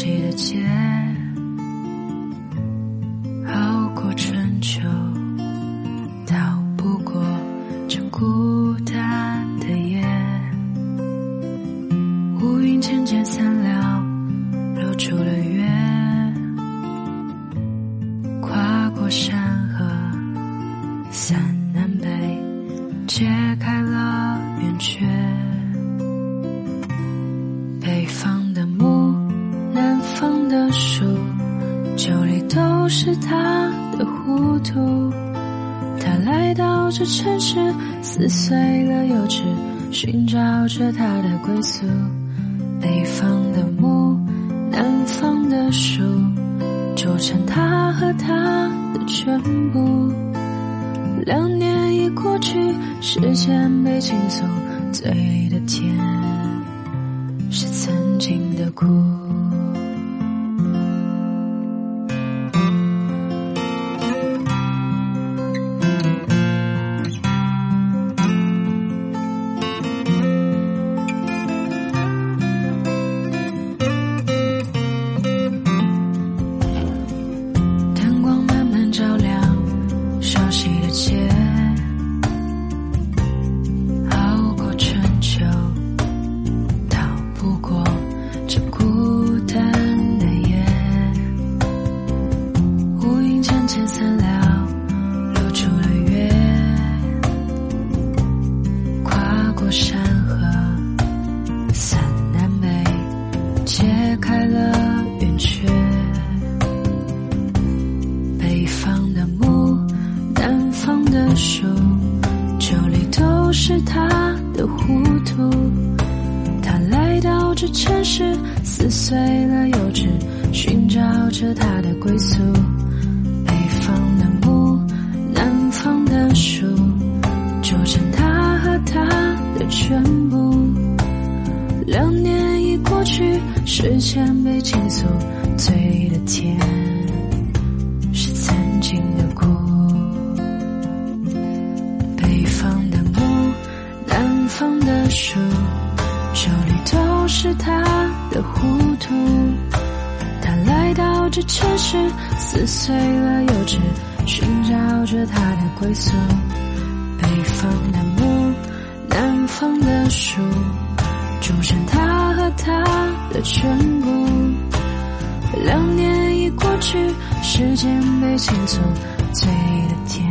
悉的街熬过春秋逃不过这孤单的夜。乌云渐渐散了露出了月。跨过山河三南北揭开了圆缺。酒里都是他的糊涂。他来到这城市，撕碎了幼稚，寻找着他的归宿。北方的木，南方的树，组成他和他的全部。两年已过去，时间被倾诉，嘴里的甜是曾经的苦。些，熬过春秋，逃不过这孤单的夜。乌云渐渐散了，酒里都是他的糊涂。他来到这城市，撕碎了幼稚，寻找着他的归宿。北方的木，南方的树，组成他和他的全部。两年已过去，时间被倾诉，醉的甜。树，这里都是他的糊涂。他来到这城市，撕碎了幼稚，寻找着他的归宿。北方的木，南方的树，组成他和他的全部。两年已过去，时间被倾诉，醉的甜